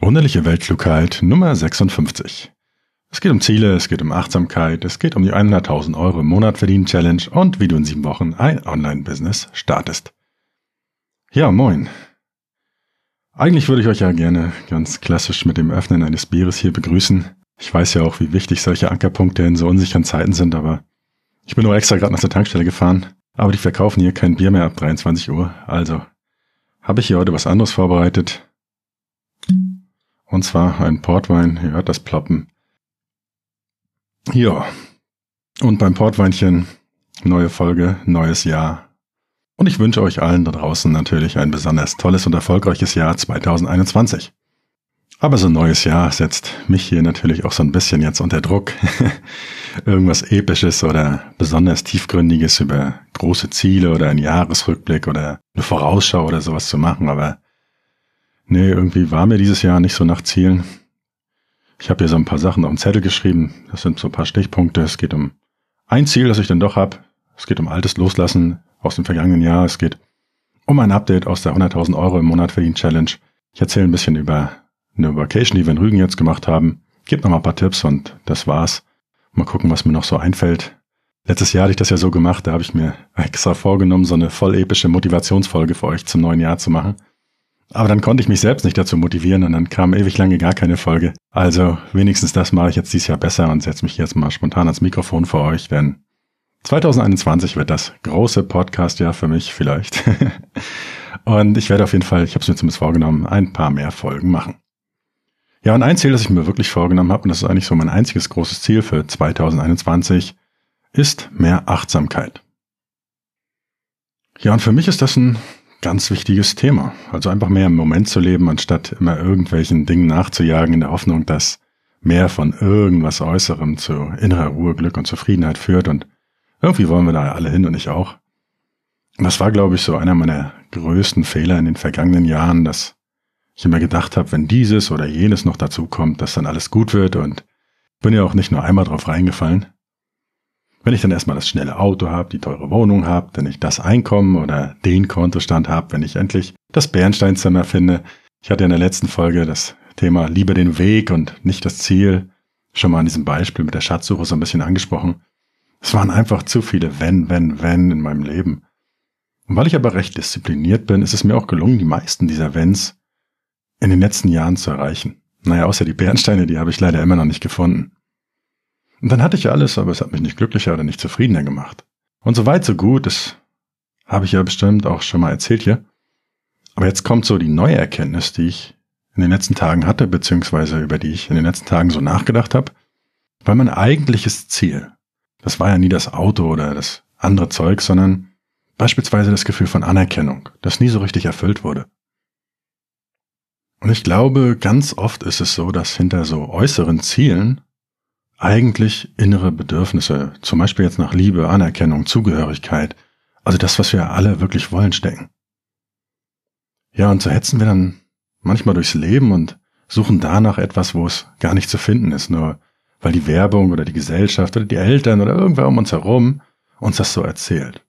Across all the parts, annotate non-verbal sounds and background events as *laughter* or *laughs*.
Wunderliche Weltklugheit Nummer 56. Es geht um Ziele, es geht um Achtsamkeit, es geht um die 100.000 Euro im Monat verdienen Challenge und wie du in sieben Wochen ein Online-Business startest. Ja, moin. Eigentlich würde ich euch ja gerne ganz klassisch mit dem Öffnen eines Bieres hier begrüßen. Ich weiß ja auch, wie wichtig solche Ankerpunkte in so unsicheren Zeiten sind, aber ich bin nur extra gerade nach der Tankstelle gefahren. Aber die verkaufen hier kein Bier mehr ab 23 Uhr, also habe ich hier heute was anderes vorbereitet. Und zwar ein Portwein, ihr hört das Ploppen. Ja. Und beim Portweinchen neue Folge, neues Jahr. Und ich wünsche euch allen da draußen natürlich ein besonders tolles und erfolgreiches Jahr 2021. Aber so ein neues Jahr setzt mich hier natürlich auch so ein bisschen jetzt unter Druck. *laughs* Irgendwas Episches oder besonders Tiefgründiges über große Ziele oder ein Jahresrückblick oder eine Vorausschau oder sowas zu machen. Aber nee, irgendwie war mir dieses Jahr nicht so nach Zielen. Ich habe hier so ein paar Sachen auf den Zettel geschrieben. Das sind so ein paar Stichpunkte. Es geht um ein Ziel, das ich dann doch habe. Es geht um altes Loslassen aus dem vergangenen Jahr. Es geht um ein Update aus der 100.000 Euro im Monat verdient Challenge. Ich erzähle ein bisschen über eine Vacation, die wir in Rügen jetzt gemacht haben. Gib noch mal ein paar Tipps und das war's. Mal gucken, was mir noch so einfällt. Letztes Jahr hatte ich das ja so gemacht, da habe ich mir extra vorgenommen, so eine voll epische Motivationsfolge für euch zum neuen Jahr zu machen. Aber dann konnte ich mich selbst nicht dazu motivieren und dann kam ewig lange gar keine Folge. Also wenigstens das mache ich jetzt dieses Jahr besser und setze mich jetzt mal spontan ans Mikrofon für euch, denn 2021 wird das große Podcast-Jahr für mich vielleicht. *laughs* und ich werde auf jeden Fall, ich habe es mir zumindest vorgenommen, ein paar mehr Folgen machen. Ja, und ein Ziel, das ich mir wirklich vorgenommen habe, und das ist eigentlich so mein einziges großes Ziel für 2021, ist mehr Achtsamkeit. Ja, und für mich ist das ein ganz wichtiges Thema. Also einfach mehr im Moment zu leben, anstatt immer irgendwelchen Dingen nachzujagen in der Hoffnung, dass mehr von irgendwas Äußerem zu innerer Ruhe, Glück und Zufriedenheit führt. Und irgendwie wollen wir da alle hin und ich auch. Das war, glaube ich, so einer meiner größten Fehler in den vergangenen Jahren, dass ich immer gedacht habe, wenn dieses oder jenes noch dazu kommt, dass dann alles gut wird und bin ja auch nicht nur einmal drauf reingefallen. Wenn ich dann erstmal das schnelle Auto habe, die teure Wohnung habe, wenn ich das Einkommen oder den Kontostand habe, wenn ich endlich das Bernsteinzimmer finde. Ich hatte in der letzten Folge das Thema Liebe den Weg und nicht das Ziel schon mal an diesem Beispiel mit der Schatzsuche so ein bisschen angesprochen. Es waren einfach zu viele Wenn, Wenn, Wenn in meinem Leben. Und weil ich aber recht diszipliniert bin, ist es mir auch gelungen, die meisten dieser Wenns in den letzten Jahren zu erreichen. Naja, außer die Bernsteine, die habe ich leider immer noch nicht gefunden. Und dann hatte ich alles, aber es hat mich nicht glücklicher oder nicht zufriedener gemacht. Und so weit, so gut, das habe ich ja bestimmt auch schon mal erzählt hier. Aber jetzt kommt so die neue Erkenntnis, die ich in den letzten Tagen hatte, beziehungsweise über die ich in den letzten Tagen so nachgedacht habe. Weil mein eigentliches Ziel, das war ja nie das Auto oder das andere Zeug, sondern beispielsweise das Gefühl von Anerkennung, das nie so richtig erfüllt wurde. Und ich glaube, ganz oft ist es so, dass hinter so äußeren Zielen eigentlich innere Bedürfnisse, zum Beispiel jetzt nach Liebe, Anerkennung, Zugehörigkeit, also das, was wir alle wirklich wollen, stecken. Ja, und so hetzen wir dann manchmal durchs Leben und suchen danach etwas, wo es gar nicht zu finden ist, nur weil die Werbung oder die Gesellschaft oder die Eltern oder irgendwer um uns herum uns das so erzählt.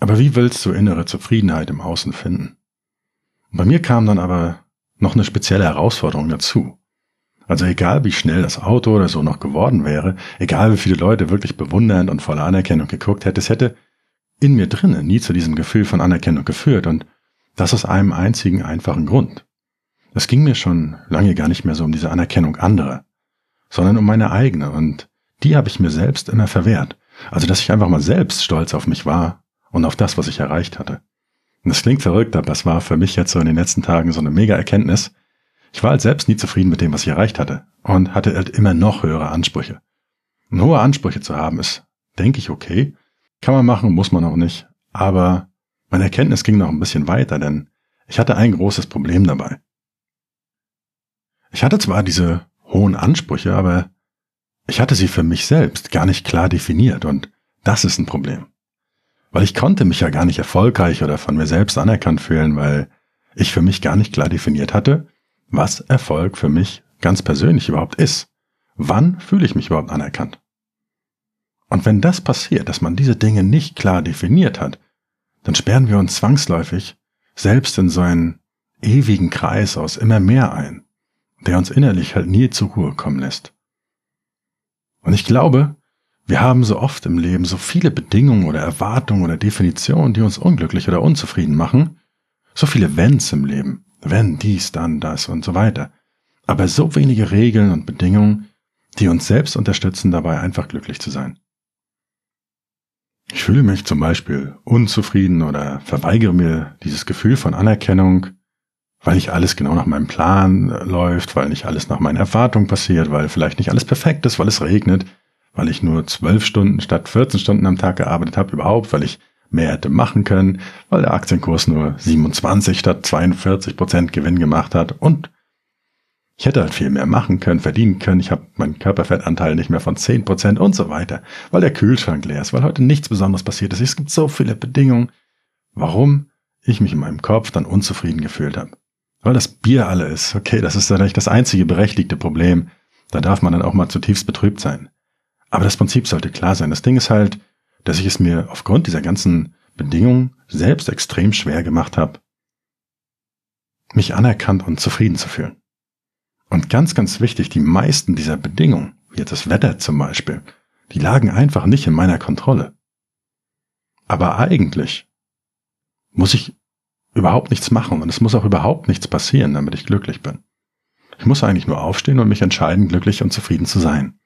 Aber wie willst du innere Zufriedenheit im Außen finden? bei mir kam dann aber noch eine spezielle Herausforderung dazu. Also egal wie schnell das Auto oder so noch geworden wäre, egal wie viele Leute wirklich bewundernd und voller Anerkennung geguckt hätte, es hätte in mir drinnen nie zu diesem Gefühl von Anerkennung geführt und das aus einem einzigen einfachen Grund. Es ging mir schon lange gar nicht mehr so um diese Anerkennung anderer, sondern um meine eigene und die habe ich mir selbst immer verwehrt. Also dass ich einfach mal selbst stolz auf mich war und auf das, was ich erreicht hatte. Und das klingt verrückt, aber es war für mich jetzt so in den letzten Tagen so eine mega Erkenntnis. Ich war halt selbst nie zufrieden mit dem, was ich erreicht hatte und hatte halt immer noch höhere Ansprüche. Und hohe Ansprüche zu haben ist, denke ich, okay. Kann man machen, muss man auch nicht. Aber meine Erkenntnis ging noch ein bisschen weiter, denn ich hatte ein großes Problem dabei. Ich hatte zwar diese hohen Ansprüche, aber ich hatte sie für mich selbst gar nicht klar definiert und das ist ein Problem. Weil ich konnte mich ja gar nicht erfolgreich oder von mir selbst anerkannt fühlen, weil ich für mich gar nicht klar definiert hatte, was Erfolg für mich ganz persönlich überhaupt ist. Wann fühle ich mich überhaupt anerkannt? Und wenn das passiert, dass man diese Dinge nicht klar definiert hat, dann sperren wir uns zwangsläufig selbst in so einen ewigen Kreis aus immer mehr ein. der uns innerlich halt nie zur Ruhe kommen lässt. Und ich glaube, wir haben so oft im Leben so viele Bedingungen oder Erwartungen oder Definitionen, die uns unglücklich oder unzufrieden machen. So viele Wenns im Leben. Wenn dies, dann das und so weiter. Aber so wenige Regeln und Bedingungen, die uns selbst unterstützen, dabei einfach glücklich zu sein. Ich fühle mich zum Beispiel unzufrieden oder verweigere mir dieses Gefühl von Anerkennung, weil nicht alles genau nach meinem Plan läuft, weil nicht alles nach meinen Erwartungen passiert, weil vielleicht nicht alles perfekt ist, weil es regnet, weil ich nur zwölf Stunden statt 14 Stunden am Tag gearbeitet habe, überhaupt, weil ich mehr hätte machen können, weil der Aktienkurs nur 27 statt 42 Prozent Gewinn gemacht hat und ich hätte halt viel mehr machen können, verdienen können. Ich habe meinen Körperfettanteil nicht mehr von 10 Prozent und so weiter, weil der Kühlschrank leer ist, weil heute nichts Besonderes passiert ist. Es gibt so viele Bedingungen, warum ich mich in meinem Kopf dann unzufrieden gefühlt habe. Weil das Bier alle ist. Okay, das ist dann das einzige berechtigte Problem. Da darf man dann auch mal zutiefst betrübt sein. Aber das Prinzip sollte klar sein. Das Ding ist halt, dass ich es mir aufgrund dieser ganzen Bedingungen selbst extrem schwer gemacht habe, mich anerkannt und zufrieden zu fühlen. Und ganz, ganz wichtig, die meisten dieser Bedingungen, wie jetzt das Wetter zum Beispiel, die lagen einfach nicht in meiner Kontrolle. Aber eigentlich muss ich überhaupt nichts machen und es muss auch überhaupt nichts passieren, damit ich glücklich bin. Ich muss eigentlich nur aufstehen und mich entscheiden, glücklich und zufrieden zu sein.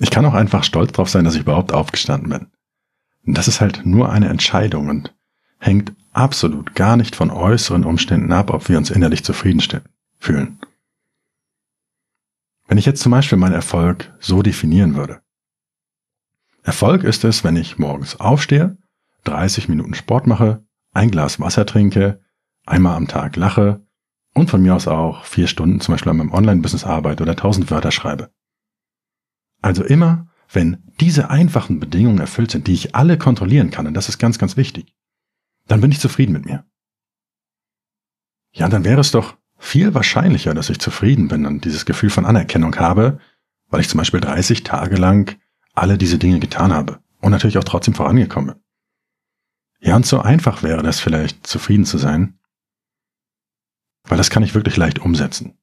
Ich kann auch einfach stolz drauf sein, dass ich überhaupt aufgestanden bin. Und das ist halt nur eine Entscheidung und hängt absolut gar nicht von äußeren Umständen ab, ob wir uns innerlich zufrieden fühlen. Wenn ich jetzt zum Beispiel meinen Erfolg so definieren würde. Erfolg ist es, wenn ich morgens aufstehe, 30 Minuten Sport mache, ein Glas Wasser trinke, einmal am Tag lache und von mir aus auch vier Stunden zum Beispiel an meinem Online-Business arbeite oder tausend Wörter schreibe. Also immer, wenn diese einfachen Bedingungen erfüllt sind, die ich alle kontrollieren kann, und das ist ganz, ganz wichtig, dann bin ich zufrieden mit mir. Ja, dann wäre es doch viel wahrscheinlicher, dass ich zufrieden bin und dieses Gefühl von Anerkennung habe, weil ich zum Beispiel 30 Tage lang alle diese Dinge getan habe und natürlich auch trotzdem vorangekommen bin. Ja, und so einfach wäre das vielleicht, zufrieden zu sein, weil das kann ich wirklich leicht umsetzen.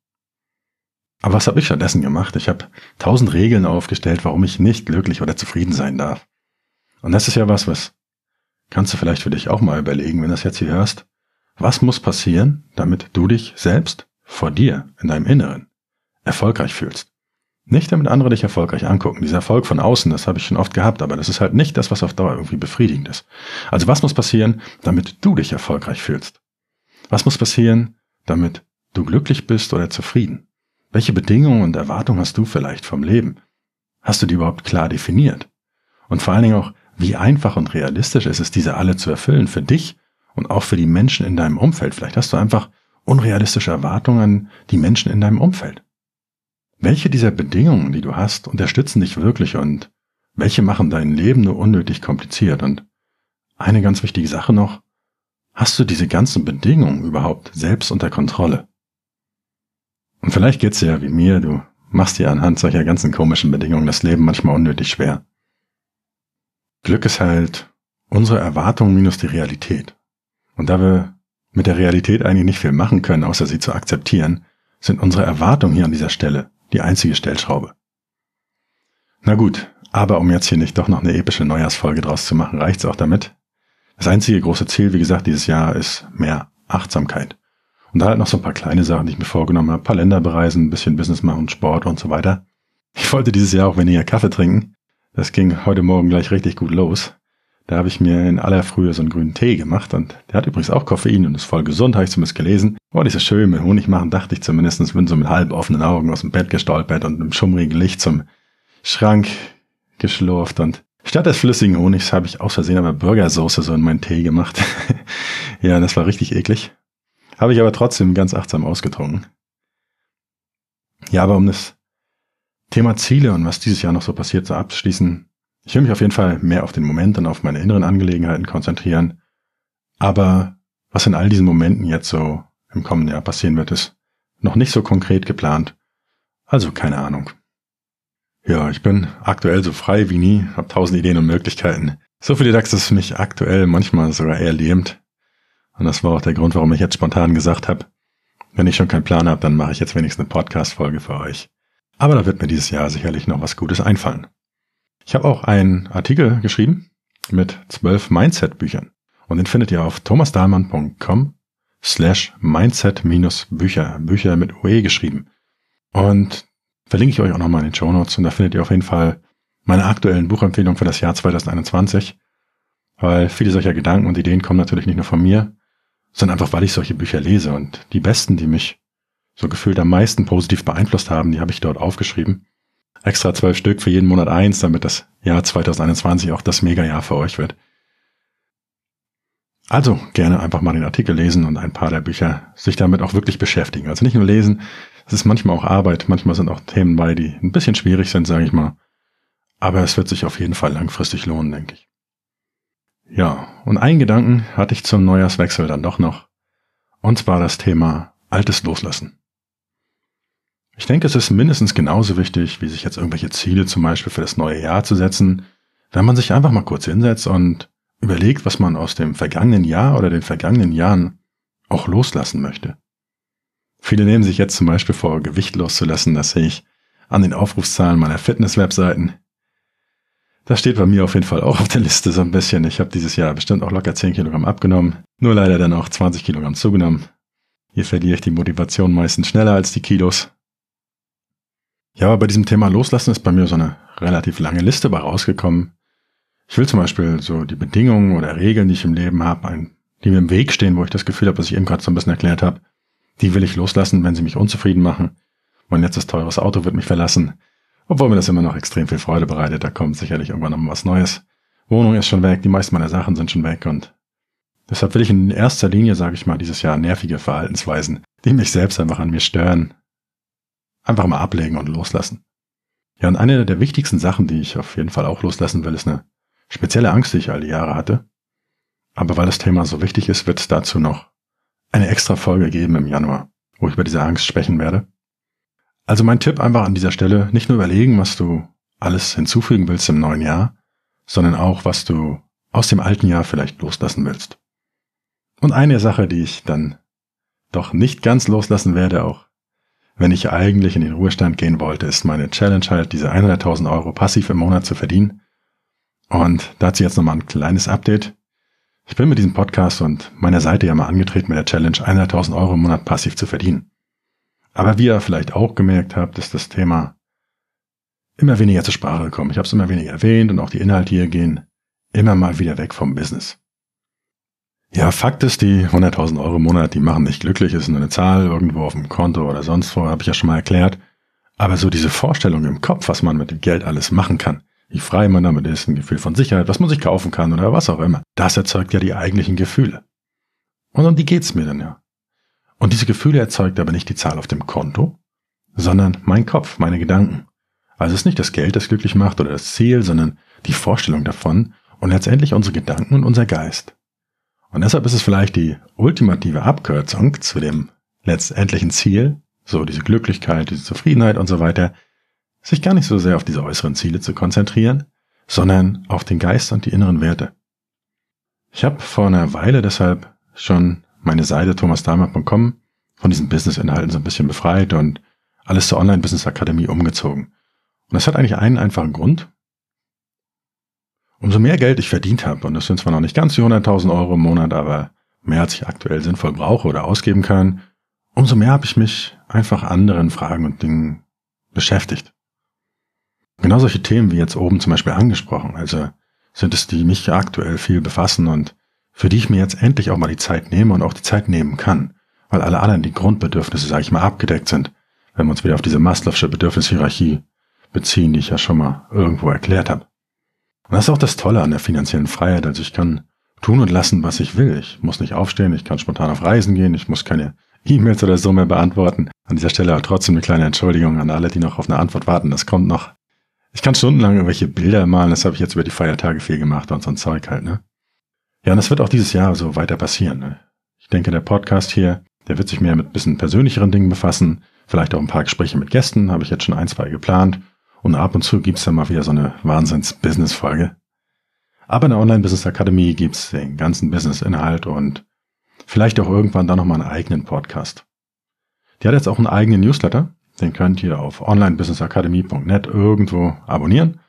Aber was habe ich stattdessen gemacht? Ich habe tausend Regeln aufgestellt, warum ich nicht glücklich oder zufrieden sein darf. Und das ist ja was, was kannst du vielleicht für dich auch mal überlegen, wenn du das jetzt hier hörst. Was muss passieren, damit du dich selbst vor dir, in deinem Inneren, erfolgreich fühlst? Nicht damit andere dich erfolgreich angucken. Dieser Erfolg von außen, das habe ich schon oft gehabt, aber das ist halt nicht das, was auf Dauer irgendwie befriedigend ist. Also was muss passieren, damit du dich erfolgreich fühlst? Was muss passieren, damit du glücklich bist oder zufrieden? Welche Bedingungen und Erwartungen hast du vielleicht vom Leben? Hast du die überhaupt klar definiert? Und vor allen Dingen auch, wie einfach und realistisch ist es, diese alle zu erfüllen für dich und auch für die Menschen in deinem Umfeld? Vielleicht hast du einfach unrealistische Erwartungen an die Menschen in deinem Umfeld. Welche dieser Bedingungen, die du hast, unterstützen dich wirklich und welche machen dein Leben nur unnötig kompliziert? Und eine ganz wichtige Sache noch, hast du diese ganzen Bedingungen überhaupt selbst unter Kontrolle? Und vielleicht geht's dir ja wie mir, du machst dir anhand solcher ganzen komischen Bedingungen das Leben manchmal unnötig schwer. Glück ist halt unsere Erwartung minus die Realität. Und da wir mit der Realität eigentlich nicht viel machen können, außer sie zu akzeptieren, sind unsere Erwartungen hier an dieser Stelle die einzige Stellschraube. Na gut, aber um jetzt hier nicht doch noch eine epische Neujahrsfolge draus zu machen, reicht's auch damit. Das einzige große Ziel, wie gesagt, dieses Jahr ist mehr Achtsamkeit. Und da halt noch so ein paar kleine Sachen, die ich mir vorgenommen habe. Ein paar Länder bereisen, ein bisschen Business machen, Sport und so weiter. Ich wollte dieses Jahr auch weniger Kaffee trinken. Das ging heute Morgen gleich richtig gut los. Da habe ich mir in aller Frühe so einen grünen Tee gemacht und der hat übrigens auch Koffein und ist voll gesund, habe ich zumindest gelesen. Wollte ich so schön mit Honig machen, dachte ich zumindest, bin so mit halb offenen Augen aus dem Bett gestolpert und im schummrigen Licht zum Schrank geschlurft und statt des flüssigen Honigs habe ich aus Versehen aber Burgersoße so in meinen Tee gemacht. *laughs* ja, das war richtig eklig. Habe ich aber trotzdem ganz achtsam ausgetrunken. Ja, aber um das Thema Ziele und was dieses Jahr noch so passiert zu abschließen, ich will mich auf jeden Fall mehr auf den Moment und auf meine inneren Angelegenheiten konzentrieren. Aber was in all diesen Momenten jetzt so im kommenden Jahr passieren wird, ist noch nicht so konkret geplant. Also keine Ahnung. Ja, ich bin aktuell so frei wie nie, habe tausend Ideen und Möglichkeiten. So viele DAX, dass es mich aktuell manchmal sogar eher lähmt. Und das war auch der Grund, warum ich jetzt spontan gesagt habe, Wenn ich schon keinen Plan habe, dann mache ich jetzt wenigstens eine Podcast-Folge für euch. Aber da wird mir dieses Jahr sicherlich noch was Gutes einfallen. Ich habe auch einen Artikel geschrieben mit zwölf Mindset-Büchern. Und den findet ihr auf thomasdahlmann.com slash mindset-bücher, Bücher mit OE geschrieben. Und verlinke ich euch auch nochmal in den Show Notes und da findet ihr auf jeden Fall meine aktuellen Buchempfehlungen für das Jahr 2021, weil viele solcher Gedanken und Ideen kommen natürlich nicht nur von mir, sondern einfach, weil ich solche Bücher lese und die besten, die mich so gefühlt am meisten positiv beeinflusst haben, die habe ich dort aufgeschrieben. Extra zwölf Stück für jeden Monat eins, damit das Jahr 2021 auch das Mega-Jahr für euch wird. Also gerne einfach mal den Artikel lesen und ein paar der Bücher sich damit auch wirklich beschäftigen. Also nicht nur lesen, es ist manchmal auch Arbeit, manchmal sind auch Themen bei, die ein bisschen schwierig sind, sage ich mal. Aber es wird sich auf jeden Fall langfristig lohnen, denke ich. Ja, und einen Gedanken hatte ich zum Neujahrswechsel dann doch noch. Und zwar das Thema Altes loslassen. Ich denke, es ist mindestens genauso wichtig, wie sich jetzt irgendwelche Ziele zum Beispiel für das neue Jahr zu setzen, wenn man sich einfach mal kurz hinsetzt und überlegt, was man aus dem vergangenen Jahr oder den vergangenen Jahren auch loslassen möchte. Viele nehmen sich jetzt zum Beispiel vor, Gewicht loszulassen, das sehe ich an den Aufrufszahlen meiner Fitness-Webseiten. Das steht bei mir auf jeden Fall auch auf der Liste so ein bisschen. Ich habe dieses Jahr bestimmt auch locker 10 Kilogramm abgenommen, nur leider dann auch 20 Kilogramm zugenommen. Hier verliere ich die Motivation meistens schneller als die Kilos. Ja, aber bei diesem Thema Loslassen ist bei mir so eine relativ lange Liste bei rausgekommen. Ich will zum Beispiel so die Bedingungen oder Regeln, die ich im Leben habe, die mir im Weg stehen, wo ich das Gefühl habe, was ich eben gerade so ein bisschen erklärt habe, die will ich loslassen, wenn sie mich unzufrieden machen. Mein letztes teures Auto wird mich verlassen. Obwohl mir das immer noch extrem viel Freude bereitet, da kommt sicherlich irgendwann noch was Neues. Wohnung ist schon weg, die meisten meiner Sachen sind schon weg und deshalb will ich in erster Linie, sage ich mal, dieses Jahr nervige Verhaltensweisen, die mich selbst einfach an mir stören, einfach mal ablegen und loslassen. Ja, und eine der wichtigsten Sachen, die ich auf jeden Fall auch loslassen will, ist eine spezielle Angst, die ich all die Jahre hatte. Aber weil das Thema so wichtig ist, wird es dazu noch eine extra Folge geben im Januar, wo ich über diese Angst sprechen werde. Also mein Tipp einfach an dieser Stelle, nicht nur überlegen, was du alles hinzufügen willst im neuen Jahr, sondern auch, was du aus dem alten Jahr vielleicht loslassen willst. Und eine Sache, die ich dann doch nicht ganz loslassen werde, auch wenn ich eigentlich in den Ruhestand gehen wollte, ist meine Challenge halt, diese 100.000 Euro passiv im Monat zu verdienen. Und dazu jetzt nochmal ein kleines Update. Ich bin mit diesem Podcast und meiner Seite ja mal angetreten mit der Challenge, 100.000 Euro im Monat passiv zu verdienen. Aber wie ihr vielleicht auch gemerkt habt, ist das Thema immer weniger zur Sprache gekommen. Ich habe es immer weniger erwähnt und auch die Inhalte hier gehen immer mal wieder weg vom Business. Ja, Fakt ist, die 100.000 Euro im Monat, die machen nicht glücklich, ist nur eine Zahl irgendwo auf dem Konto oder sonst wo, habe ich ja schon mal erklärt. Aber so diese Vorstellung im Kopf, was man mit dem Geld alles machen kann, wie frei man damit ist, ein Gefühl von Sicherheit, was man sich kaufen kann oder was auch immer, das erzeugt ja die eigentlichen Gefühle. Und um die geht's mir dann ja. Und diese Gefühle erzeugt aber nicht die Zahl auf dem Konto, sondern mein Kopf, meine Gedanken. Also es ist nicht das Geld, das glücklich macht oder das Ziel, sondern die Vorstellung davon und letztendlich unsere Gedanken und unser Geist. Und deshalb ist es vielleicht die ultimative Abkürzung zu dem letztendlichen Ziel, so diese Glücklichkeit, diese Zufriedenheit und so weiter, sich gar nicht so sehr auf diese äußeren Ziele zu konzentrieren, sondern auf den Geist und die inneren Werte. Ich habe vor einer Weile deshalb schon meine Seite thomasdahmer.com von diesen Business-Inhalten so ein bisschen befreit und alles zur Online-Business-Akademie umgezogen. Und das hat eigentlich einen einfachen Grund. Umso mehr Geld ich verdient habe, und das sind zwar noch nicht ganz die 100.000 Euro im Monat, aber mehr als ich aktuell sinnvoll brauche oder ausgeben kann, umso mehr habe ich mich einfach anderen Fragen und Dingen beschäftigt. Genau solche Themen wie jetzt oben zum Beispiel angesprochen, also sind es, die mich aktuell viel befassen und für die ich mir jetzt endlich auch mal die Zeit nehme und auch die Zeit nehmen kann, weil alle anderen die Grundbedürfnisse, sage ich mal, abgedeckt sind, wenn wir uns wieder auf diese Maslow'sche Bedürfnishierarchie beziehen, die ich ja schon mal irgendwo erklärt habe. Und das ist auch das Tolle an der finanziellen Freiheit, also ich kann tun und lassen, was ich will. Ich muss nicht aufstehen, ich kann spontan auf Reisen gehen, ich muss keine E-Mails oder so mehr beantworten. An dieser Stelle aber trotzdem eine kleine Entschuldigung an alle, die noch auf eine Antwort warten. Das kommt noch. Ich kann stundenlang irgendwelche Bilder malen, das habe ich jetzt über die Feiertage viel gemacht und so ein Zeug halt, ne? Ja, und das wird auch dieses Jahr so weiter passieren. Ne? Ich denke, der Podcast hier, der wird sich mehr mit bisschen persönlicheren Dingen befassen. Vielleicht auch ein paar Gespräche mit Gästen, habe ich jetzt schon ein, zwei geplant. Und ab und zu gibt's dann mal wieder so eine Wahnsinns-Business-Folge. Aber in der Online-Business-Akademie gibt's den ganzen Business-Inhalt und vielleicht auch irgendwann dann nochmal einen eigenen Podcast. Die hat jetzt auch einen eigenen Newsletter. Den könnt ihr auf onlinebusinessacademy.net irgendwo abonnieren.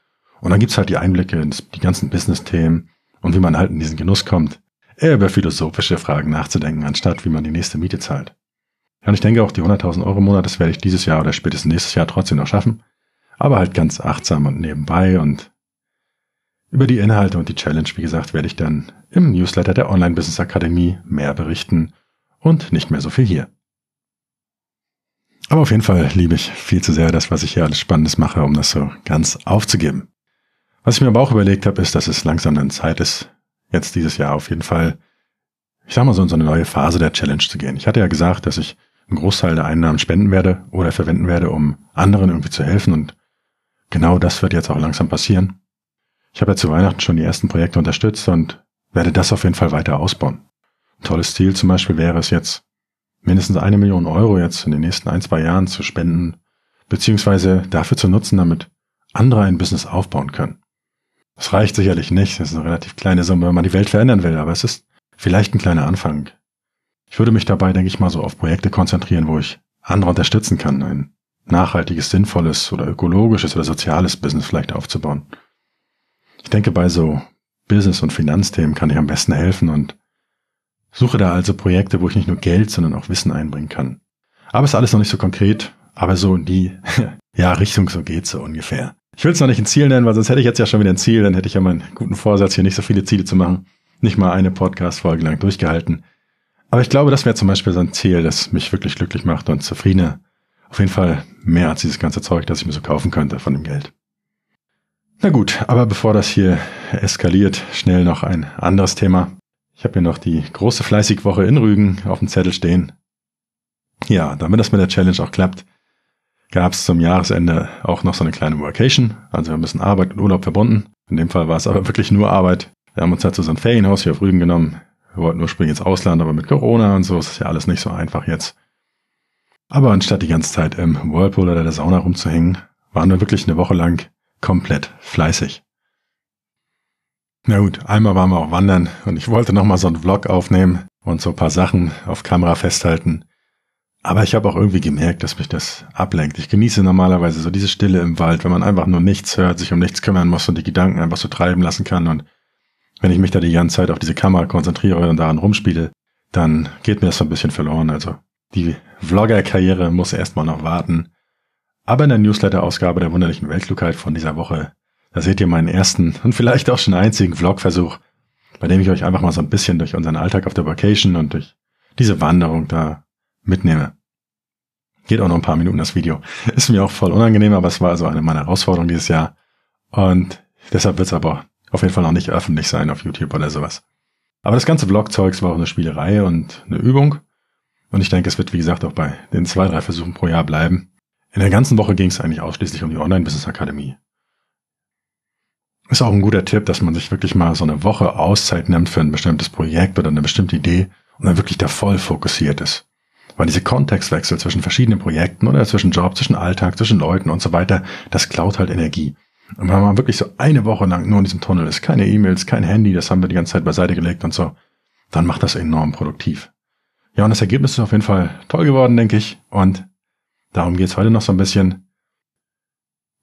Und dann gibt's halt die Einblicke in die ganzen Business-Themen und wie man halt in diesen Genuss kommt, eher über philosophische Fragen nachzudenken, anstatt wie man die nächste Miete zahlt. Und ich denke auch, die 100.000 Euro im Monat, das werde ich dieses Jahr oder spätestens nächstes Jahr trotzdem noch schaffen. Aber halt ganz achtsam und nebenbei und über die Inhalte und die Challenge, wie gesagt, werde ich dann im Newsletter der Online Business Akademie mehr berichten und nicht mehr so viel hier. Aber auf jeden Fall liebe ich viel zu sehr das, was ich hier alles Spannendes mache, um das so ganz aufzugeben. Was ich mir aber auch überlegt habe, ist, dass es langsam dann Zeit ist, jetzt dieses Jahr auf jeden Fall, ich sag mal so in so eine neue Phase der Challenge zu gehen. Ich hatte ja gesagt, dass ich einen Großteil der Einnahmen spenden werde oder verwenden werde, um anderen irgendwie zu helfen und genau das wird jetzt auch langsam passieren. Ich habe ja zu Weihnachten schon die ersten Projekte unterstützt und werde das auf jeden Fall weiter ausbauen. Ein tolles Ziel zum Beispiel wäre es jetzt, mindestens eine Million Euro jetzt in den nächsten ein, zwei Jahren zu spenden, beziehungsweise dafür zu nutzen, damit andere ein Business aufbauen können. Das reicht sicherlich nicht, das ist eine relativ kleine Summe, wenn man die Welt verändern will, aber es ist vielleicht ein kleiner Anfang. Ich würde mich dabei, denke ich mal, so auf Projekte konzentrieren, wo ich andere unterstützen kann, ein nachhaltiges, sinnvolles oder ökologisches oder soziales Business vielleicht aufzubauen. Ich denke, bei so Business- und Finanzthemen kann ich am besten helfen und suche da also Projekte, wo ich nicht nur Geld, sondern auch Wissen einbringen kann. Aber es ist alles noch nicht so konkret, aber so in die *laughs* ja, Richtung so geht's so ungefähr. Ich will es noch nicht ein Ziel nennen, weil sonst hätte ich jetzt ja schon wieder ein Ziel, dann hätte ich ja meinen guten Vorsatz, hier nicht so viele Ziele zu machen. Nicht mal eine Podcast-Folge lang durchgehalten. Aber ich glaube, das wäre zum Beispiel so ein Ziel, das mich wirklich glücklich macht und zufriedener. Auf jeden Fall mehr als dieses ganze Zeug, das ich mir so kaufen könnte von dem Geld. Na gut, aber bevor das hier eskaliert, schnell noch ein anderes Thema. Ich habe hier noch die große Fleißigwoche in Rügen auf dem Zettel stehen. Ja, damit das mit der Challenge auch klappt, gab es zum Jahresende auch noch so eine kleine Workation. Also wir müssen Arbeit und Urlaub verbunden. In dem Fall war es aber *laughs* wirklich nur Arbeit. Wir haben uns dazu so ein Ferienhaus hier auf Rügen genommen. Wir wollten ursprünglich ins Ausland, aber mit Corona und so ist ja alles nicht so einfach jetzt. Aber anstatt die ganze Zeit im Whirlpool oder der Sauna rumzuhängen, waren wir wirklich eine Woche lang komplett fleißig. Na gut, einmal waren wir auch wandern und ich wollte nochmal so einen Vlog aufnehmen und so ein paar Sachen auf Kamera festhalten. Aber ich habe auch irgendwie gemerkt, dass mich das ablenkt. Ich genieße normalerweise so diese Stille im Wald, wenn man einfach nur nichts hört, sich um nichts kümmern muss und die Gedanken einfach so treiben lassen kann. Und wenn ich mich da die ganze Zeit auf diese Kamera konzentriere und daran rumspiele, dann geht mir das so ein bisschen verloren. Also die Vlogger-Karriere muss erstmal noch warten. Aber in der Newsletter-Ausgabe der wunderlichen Weltklugheit von dieser Woche, da seht ihr meinen ersten und vielleicht auch schon einzigen Vlog-Versuch, bei dem ich euch einfach mal so ein bisschen durch unseren Alltag auf der Vacation und durch diese Wanderung da mitnehme. Geht auch noch ein paar Minuten das Video. Ist mir auch voll unangenehm, aber es war also eine meiner Herausforderungen dieses Jahr. Und deshalb wird es aber auf jeden Fall noch nicht öffentlich sein auf YouTube oder sowas. Aber das ganze Vlog-Zeugs war auch eine Spielerei und eine Übung. Und ich denke, es wird, wie gesagt, auch bei den zwei, drei Versuchen pro Jahr bleiben. In der ganzen Woche ging es eigentlich ausschließlich um die Online-Business-Akademie. Ist auch ein guter Tipp, dass man sich wirklich mal so eine Woche Auszeit nimmt für ein bestimmtes Projekt oder eine bestimmte Idee und dann wirklich da voll fokussiert ist. Weil diese Kontextwechsel zwischen verschiedenen Projekten oder zwischen Job, zwischen Alltag, zwischen Leuten und so weiter, das klaut halt Energie. Und wenn man wirklich so eine Woche lang nur in diesem Tunnel ist, keine E-Mails, kein Handy, das haben wir die ganze Zeit beiseite gelegt und so, dann macht das enorm produktiv. Ja, und das Ergebnis ist auf jeden Fall toll geworden, denke ich. Und Darum geht es heute noch so ein bisschen.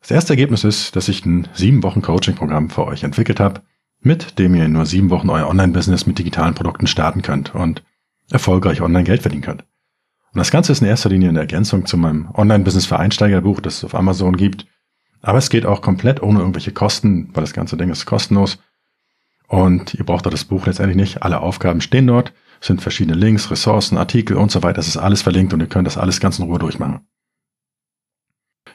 Das erste Ergebnis ist, dass ich ein sieben Wochen Coaching-Programm für euch entwickelt habe, mit dem ihr in nur sieben Wochen euer Online-Business mit digitalen Produkten starten könnt und erfolgreich online Geld verdienen könnt. Und das Ganze ist in erster Linie eine Ergänzung zu meinem Online-Business für Einsteigerbuch, das es auf Amazon gibt. Aber es geht auch komplett ohne irgendwelche Kosten, weil das ganze Ding ist kostenlos. Und ihr braucht da das Buch letztendlich nicht. Alle Aufgaben stehen dort, sind verschiedene Links, Ressourcen, Artikel und so weiter. Das ist alles verlinkt und ihr könnt das alles ganz in Ruhe durchmachen.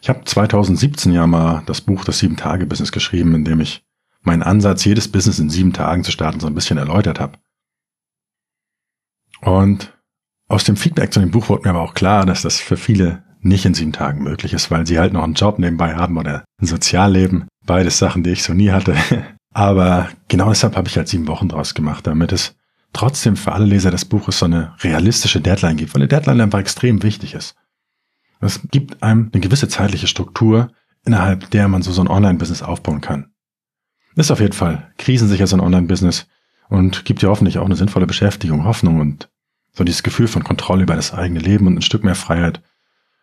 Ich habe 2017 ja mal das Buch Das Sieben-Tage-Business geschrieben, in dem ich meinen Ansatz, jedes Business in sieben Tagen zu starten, so ein bisschen erläutert habe. Und aus dem Feedback zu dem Buch wurde mir aber auch klar, dass das für viele nicht in sieben Tagen möglich ist, weil sie halt noch einen Job nebenbei haben oder ein Sozialleben. Beides Sachen, die ich so nie hatte. *laughs* Aber genau deshalb habe ich halt sieben Wochen draus gemacht, damit es trotzdem für alle Leser des Buches so eine realistische Deadline gibt, weil eine Deadline einfach extrem wichtig ist. Es gibt einem eine gewisse zeitliche Struktur, innerhalb der man so, so ein Online-Business aufbauen kann. Ist auf jeden Fall krisensicher so ein Online-Business und gibt dir hoffentlich auch eine sinnvolle Beschäftigung, Hoffnung und So dieses Gefühl von Kontrolle über das eigene Leben und ein Stück mehr Freiheit,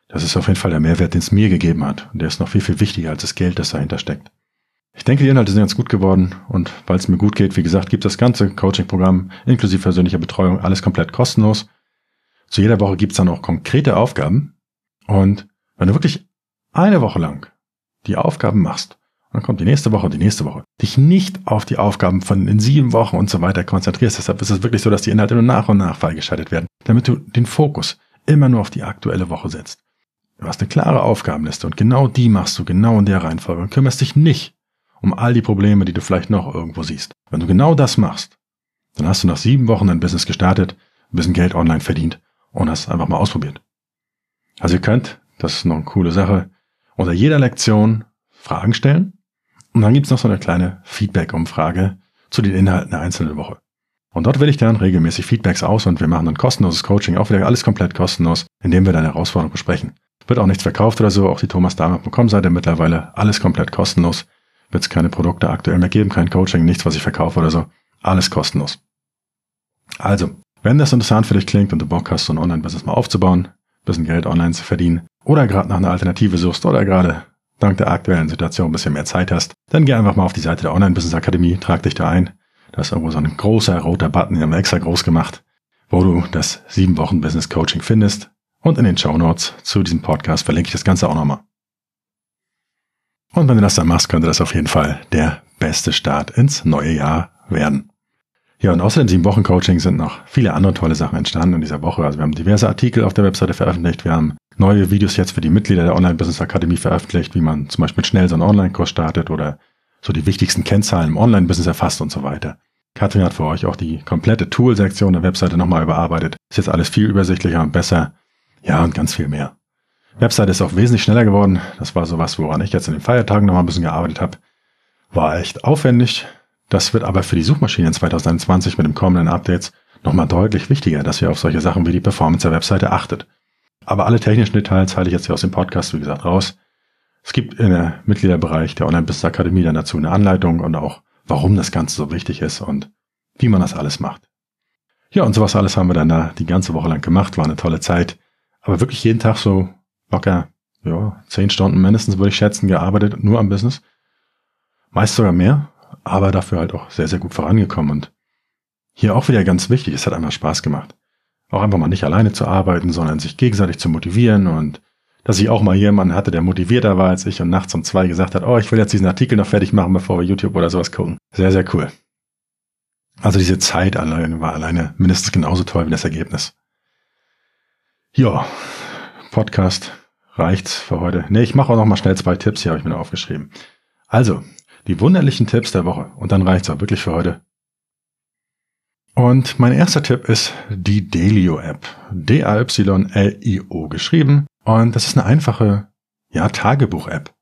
das ist auf jeden Fall der Mehrwert, den es mir gegeben hat. Und der ist noch viel, viel wichtiger als das Geld, das dahinter steckt. Ich denke, die Inhalte sind ganz gut geworden und weil es mir gut geht, wie gesagt, gibt das ganze Coaching-Programm inklusive persönlicher Betreuung alles komplett kostenlos. Zu jeder Woche gibt es dann auch konkrete Aufgaben und wenn du wirklich eine Woche lang die Aufgaben machst, dann kommt die nächste Woche und die nächste Woche, dich nicht auf die Aufgaben von in sieben Wochen und so weiter konzentrierst. Deshalb ist es wirklich so, dass die Inhalte nur nach und nach freigeschaltet werden, damit du den Fokus immer nur auf die aktuelle Woche setzt. Du hast eine klare Aufgabenliste und genau die machst du genau in der Reihenfolge und kümmerst dich nicht um all die Probleme, die du vielleicht noch irgendwo siehst. Wenn du genau das machst, dann hast du nach sieben Wochen dein Business gestartet, ein bisschen Geld online verdient und hast einfach mal ausprobiert. Also ihr könnt, das ist noch eine coole Sache, unter jeder Lektion Fragen stellen und dann gibt's noch so eine kleine Feedback-Umfrage zu den Inhalten der einzelnen Woche. Und dort wähle ich dann regelmäßig Feedbacks aus und wir machen ein kostenloses Coaching, auch wieder alles komplett kostenlos, indem wir deine Herausforderung besprechen. Wird auch nichts verkauft oder so, auch die thomasdahmer.com-Seite mittlerweile alles komplett kostenlos wird es keine Produkte aktuell mehr geben, kein Coaching, nichts, was ich verkaufe oder so. Alles kostenlos. Also, wenn das interessant für dich klingt und du Bock hast, so ein Online-Business mal aufzubauen, bisschen Geld online zu verdienen oder gerade nach einer Alternative suchst oder gerade dank der aktuellen Situation ein bisschen mehr Zeit hast, dann geh einfach mal auf die Seite der Online-Business Akademie, trag dich da ein. Da ist irgendwo so ein großer roter Button, den haben wir extra groß gemacht, wo du das 7 Wochen Business Coaching findest. Und in den Show Notes zu diesem Podcast verlinke ich das Ganze auch nochmal. Und wenn du das dann machst, könnte das auf jeden Fall der beste Start ins neue Jahr werden. Ja, und außer dem sieben Wochen Coaching sind noch viele andere tolle Sachen entstanden in dieser Woche. Also wir haben diverse Artikel auf der Webseite veröffentlicht. Wir haben neue Videos jetzt für die Mitglieder der Online Business Akademie veröffentlicht, wie man zum Beispiel schnell so einen Online-Kurs startet oder so die wichtigsten Kennzahlen im Online-Business erfasst und so weiter. Katrin hat für euch auch die komplette Tool-Sektion der Webseite nochmal überarbeitet. Ist jetzt alles viel übersichtlicher und besser. Ja, und ganz viel mehr. Website ist auch wesentlich schneller geworden. Das war sowas, woran ich jetzt in den Feiertagen noch mal ein bisschen gearbeitet habe. War echt aufwendig. Das wird aber für die Suchmaschinen 2021 mit dem kommenden Updates nochmal deutlich wichtiger, dass ihr auf solche Sachen wie die Performance der Webseite achtet. Aber alle technischen Details halte ich jetzt hier aus dem Podcast, wie gesagt, raus. Es gibt in der Mitgliederbereich der Online-Business Akademie dann dazu eine Anleitung und auch, warum das Ganze so wichtig ist und wie man das alles macht. Ja, und sowas alles haben wir dann da die ganze Woche lang gemacht, war eine tolle Zeit. Aber wirklich jeden Tag so locker, ja, zehn Stunden mindestens, würde ich schätzen, gearbeitet, nur am Business. Meist sogar mehr, aber dafür halt auch sehr, sehr gut vorangekommen. Und hier auch wieder ganz wichtig, es hat einfach Spaß gemacht. Auch einfach mal nicht alleine zu arbeiten, sondern sich gegenseitig zu motivieren und dass ich auch mal jemanden hatte, der motivierter war als ich und nachts um zwei gesagt hat, oh, ich will jetzt diesen Artikel noch fertig machen, bevor wir YouTube oder sowas gucken. Sehr, sehr cool. Also diese Zeit alleine war alleine mindestens genauso toll wie das Ergebnis. Ja, Podcast reicht's für heute. Nee, ich mache auch noch mal schnell zwei Tipps, hier habe ich mir noch aufgeschrieben. Also, die wunderlichen Tipps der Woche. Und dann reicht's auch wirklich für heute. Und mein erster Tipp ist die Delio App. D-A-Y-L-I-O geschrieben. Und das ist eine einfache, ja, Tagebuch-App.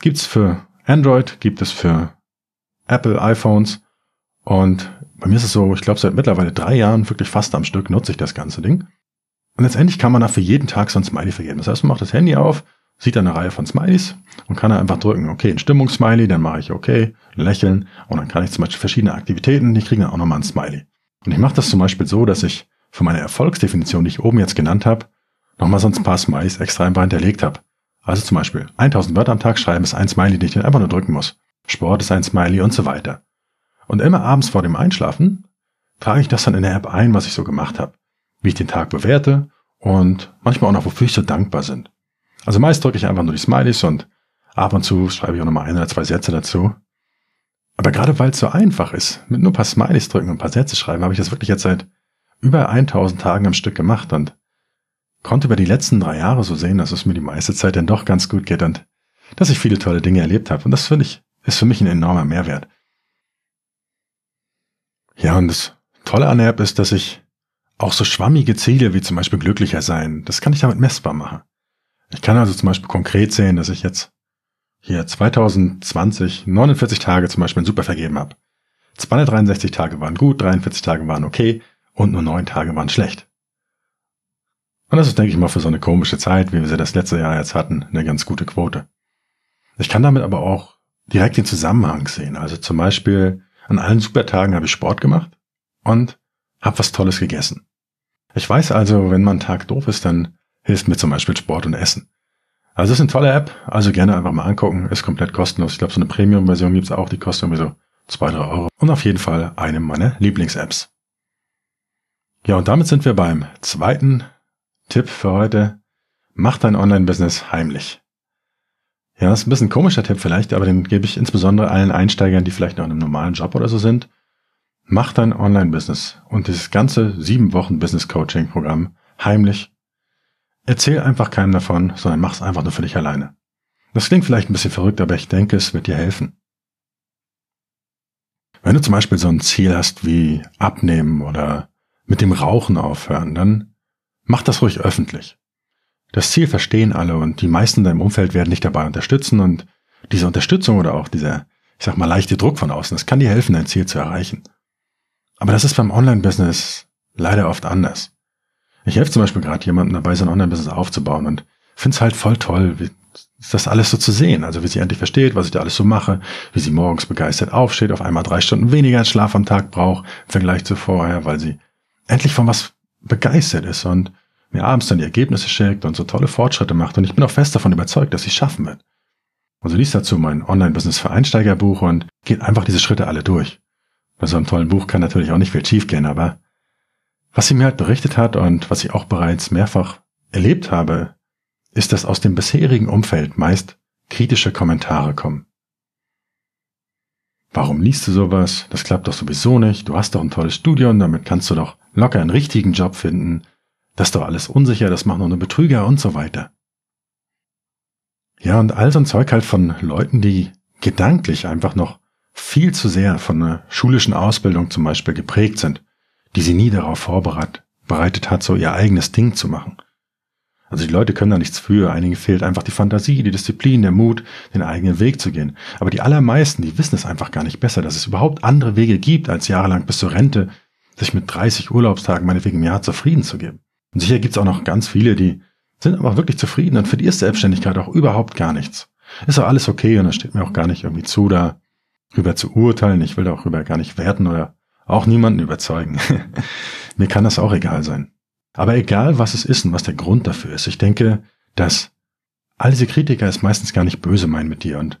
Gibt's für Android, gibt es für Apple iPhones. Und bei mir ist es so, ich glaube, seit mittlerweile drei Jahren wirklich fast am Stück nutze ich das ganze Ding. Und letztendlich kann man dafür jeden Tag so ein Smiley vergeben. Das heißt, man macht das Handy auf, sieht eine Reihe von Smileys und kann dann einfach drücken, okay, ein Stimmungssmiley, dann mache ich okay, lächeln und dann kann ich zum Beispiel verschiedene Aktivitäten, die kriegen dann auch nochmal ein Smiley. Und ich mache das zum Beispiel so, dass ich für meine Erfolgsdefinition, die ich oben jetzt genannt habe, nochmal sonst ein paar Smileys extra einfach hinterlegt habe. Also zum Beispiel 1000 Wörter am Tag schreiben ist ein Smiley, den ich dann einfach nur drücken muss. Sport ist ein Smiley und so weiter. Und immer abends vor dem Einschlafen trage ich das dann in der App ein, was ich so gemacht habe wie ich den Tag bewerte und manchmal auch noch, wofür ich so dankbar bin. Also meist drücke ich einfach nur die Smileys und ab und zu schreibe ich auch nochmal ein oder zwei Sätze dazu. Aber gerade weil es so einfach ist, mit nur ein paar Smileys drücken und ein paar Sätze schreiben, habe ich das wirklich jetzt seit über 1000 Tagen am Stück gemacht und konnte über die letzten drei Jahre so sehen, dass es mir die meiste Zeit dann doch ganz gut geht und dass ich viele tolle Dinge erlebt habe. Und das finde ich, ist für mich ein enormer Mehrwert. Ja, und das Tolle an der App ist, dass ich auch so schwammige Ziele wie zum Beispiel glücklicher sein, das kann ich damit messbar machen. Ich kann also zum Beispiel konkret sehen, dass ich jetzt hier 2020 49 Tage zum Beispiel super vergeben habe. 263 Tage waren gut, 43 Tage waren okay und nur 9 Tage waren schlecht. Und das ist, denke ich mal, für so eine komische Zeit, wie wir sie das letzte Jahr jetzt hatten, eine ganz gute Quote. Ich kann damit aber auch direkt den Zusammenhang sehen. Also zum Beispiel an allen Supertagen habe ich Sport gemacht und hab was Tolles gegessen. Ich weiß also, wenn mein Tag doof ist, dann hilft mir zum Beispiel Sport und Essen. Also es ist eine tolle App, also gerne einfach mal angucken, ist komplett kostenlos. Ich glaube, so eine Premium-Version gibt's auch, die kostet irgendwie so zwei, drei Euro. Und auf jeden Fall eine meiner Lieblings-Apps. Ja, und damit sind wir beim zweiten Tipp für heute. Mach dein Online-Business heimlich. Ja, das ist ein bisschen ein komischer Tipp vielleicht, aber den gebe ich insbesondere allen Einsteigern, die vielleicht noch in einem normalen Job oder so sind. Mach dein Online-Business und dieses ganze sieben Wochen Business-Coaching-Programm heimlich. Erzähl einfach keinem davon, sondern mach es einfach nur für dich alleine. Das klingt vielleicht ein bisschen verrückt, aber ich denke, es wird dir helfen. Wenn du zum Beispiel so ein Ziel hast wie abnehmen oder mit dem Rauchen aufhören, dann mach das ruhig öffentlich. Das Ziel verstehen alle und die meisten in deinem Umfeld werden dich dabei unterstützen und diese Unterstützung oder auch dieser, ich sag mal, leichte Druck von außen, das kann dir helfen, dein Ziel zu erreichen. Aber das ist beim Online-Business leider oft anders. Ich helfe zum Beispiel gerade jemandem dabei, sein Online-Business aufzubauen und finde es halt voll toll, wie das alles so zu sehen. Also wie sie endlich versteht, was ich da alles so mache, wie sie morgens begeistert aufsteht, auf einmal drei Stunden weniger Schlaf am Tag braucht im Vergleich zu vorher, weil sie endlich von was begeistert ist und mir abends dann die Ergebnisse schickt und so tolle Fortschritte macht. Und ich bin auch fest davon überzeugt, dass sie es schaffen wird. Also liest dazu mein Online-Business für Einsteigerbuch und geht einfach diese Schritte alle durch. Bei so einem tollen Buch kann natürlich auch nicht viel schiefgehen, aber was sie mir halt berichtet hat und was ich auch bereits mehrfach erlebt habe, ist, dass aus dem bisherigen Umfeld meist kritische Kommentare kommen. Warum liest du sowas? Das klappt doch sowieso nicht. Du hast doch ein tolles Studium, damit kannst du doch locker einen richtigen Job finden. Das ist doch alles unsicher, das machen nur eine Betrüger und so weiter. Ja, und all so ein Zeug halt von Leuten, die gedanklich einfach noch viel zu sehr von einer schulischen Ausbildung zum Beispiel geprägt sind, die sie nie darauf vorbereitet hat, so ihr eigenes Ding zu machen. Also die Leute können da nichts für, einigen fehlt einfach die Fantasie, die Disziplin, der Mut, den eigenen Weg zu gehen. Aber die allermeisten, die wissen es einfach gar nicht besser, dass es überhaupt andere Wege gibt, als jahrelang bis zur Rente sich mit 30 Urlaubstagen meinetwegen im Jahr zufrieden zu geben. Und sicher gibt's auch noch ganz viele, die sind aber wirklich zufrieden und für die ist Selbstständigkeit auch überhaupt gar nichts. Ist auch alles okay und es steht mir auch gar nicht irgendwie zu, da rüber zu urteilen. Ich will da auch rüber gar nicht werten oder auch niemanden überzeugen. *laughs* mir kann das auch egal sein. Aber egal, was es ist und was der Grund dafür ist, ich denke, dass all diese Kritiker es meistens gar nicht böse meinen mit dir und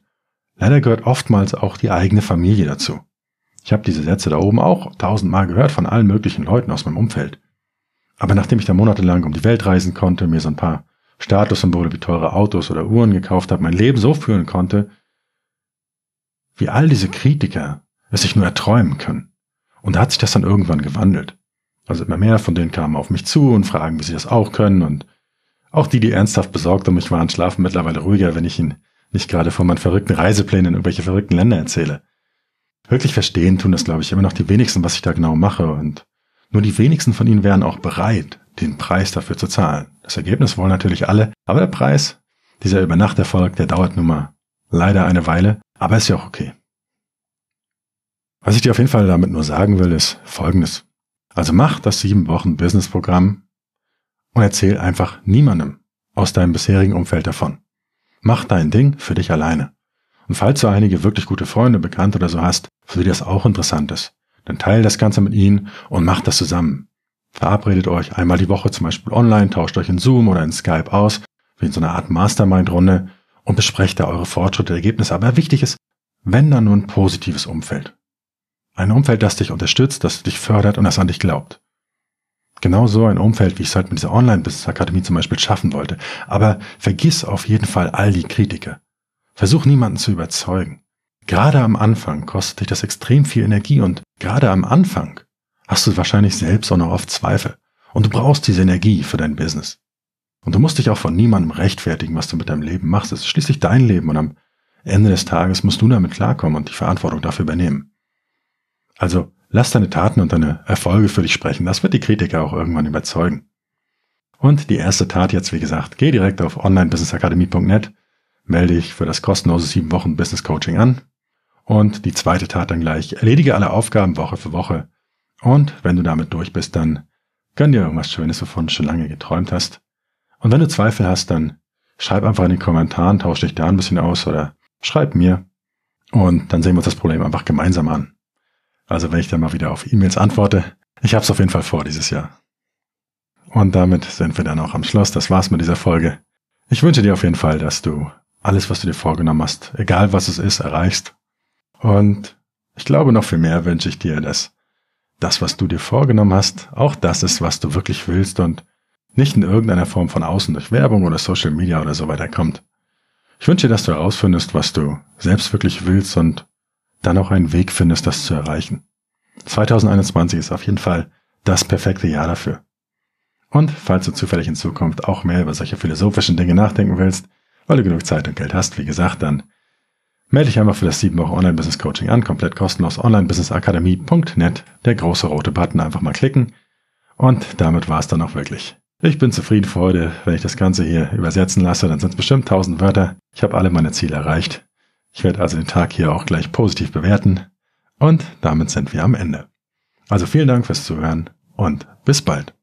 leider gehört oftmals auch die eigene Familie dazu. Ich habe diese Sätze da oben auch tausendmal gehört von allen möglichen Leuten aus meinem Umfeld. Aber nachdem ich da monatelang um die Welt reisen konnte, mir so ein paar Statussymbole wie teure Autos oder Uhren gekauft habe, mein Leben so führen konnte, wie all diese Kritiker es sich nur erträumen können. Und da hat sich das dann irgendwann gewandelt. Also immer mehr von denen kamen auf mich zu und fragen, wie sie das auch können. Und auch die, die ernsthaft besorgt um mich waren, schlafen mittlerweile ruhiger, wenn ich ihnen nicht gerade von meinen verrückten Reiseplänen in irgendwelche verrückten Länder erzähle. Wirklich verstehen tun das, glaube ich, immer noch die wenigsten, was ich da genau mache. Und nur die wenigsten von ihnen wären auch bereit, den Preis dafür zu zahlen. Das Ergebnis wollen natürlich alle, aber der Preis, dieser Übernachterfolg, der dauert nun mal leider eine Weile, aber ist ja auch okay. Was ich dir auf jeden Fall damit nur sagen will, ist Folgendes. Also mach das sieben Wochen Business-Programm und erzähl einfach niemandem aus deinem bisherigen Umfeld davon. Mach dein Ding für dich alleine. Und falls du einige wirklich gute Freunde, Bekannte oder so hast, für die das auch interessant ist, dann teile das Ganze mit ihnen und macht das zusammen. Verabredet euch einmal die Woche zum Beispiel online, tauscht euch in Zoom oder in Skype aus, wie in so einer Art Mastermind-Runde und besprecht da eure Fortschritte, Ergebnisse. Aber wichtig ist, wenn dann nur ein positives Umfeld. Ein Umfeld, das dich unterstützt, das dich fördert und das an dich glaubt. Genau so ein Umfeld, wie ich es halt mit dieser Online-Business-Akademie zum Beispiel schaffen wollte. Aber vergiss auf jeden Fall all die Kritiker. Versuch niemanden zu überzeugen. Gerade am Anfang kostet dich das extrem viel Energie und gerade am Anfang hast du wahrscheinlich selbst auch noch oft Zweifel. Und du brauchst diese Energie für dein Business. Und du musst dich auch von niemandem rechtfertigen, was du mit deinem Leben machst. Es ist schließlich dein Leben und am Ende des Tages musst du damit klarkommen und die Verantwortung dafür übernehmen. Also lass deine Taten und deine Erfolge für dich sprechen. Das wird die Kritiker auch irgendwann überzeugen. Und die erste Tat jetzt, wie gesagt, geh direkt auf onlinebusinessacademy.net melde dich für das kostenlose sieben Wochen Business Coaching an. Und die zweite Tat dann gleich, erledige alle Aufgaben Woche für Woche. Und wenn du damit durch bist, dann gönn dir irgendwas Schönes, wovon du schon lange geträumt hast. Und wenn du Zweifel hast, dann schreib einfach in den Kommentaren, tausch dich da ein bisschen aus oder schreib mir. Und dann sehen wir uns das Problem einfach gemeinsam an. Also wenn ich dann mal wieder auf E-Mails antworte, ich habe es auf jeden Fall vor dieses Jahr. Und damit sind wir dann auch am Schluss. Das war's mit dieser Folge. Ich wünsche dir auf jeden Fall, dass du alles, was du dir vorgenommen hast, egal was es ist, erreichst. Und ich glaube noch viel mehr wünsche ich dir, dass das, was du dir vorgenommen hast, auch das ist, was du wirklich willst und nicht in irgendeiner Form von außen durch Werbung oder Social Media oder so weiter kommt. Ich wünsche dir, dass du herausfindest, was du selbst wirklich willst und dann auch einen Weg findest, das zu erreichen. 2021 ist auf jeden Fall das perfekte Jahr dafür. Und falls du zufällig in Zukunft auch mehr über solche philosophischen Dinge nachdenken willst, weil du genug Zeit und Geld hast, wie gesagt, dann melde dich einfach für das 7 Wochen Online-Business Coaching an, komplett kostenlos onlinebusinessakademie.net, der große rote Button einfach mal klicken. Und damit war es dann auch wirklich. Ich bin zufrieden für heute. Wenn ich das Ganze hier übersetzen lasse, dann sind es bestimmt 1000 Wörter. Ich habe alle meine Ziele erreicht. Ich werde also den Tag hier auch gleich positiv bewerten. Und damit sind wir am Ende. Also vielen Dank fürs Zuhören und bis bald.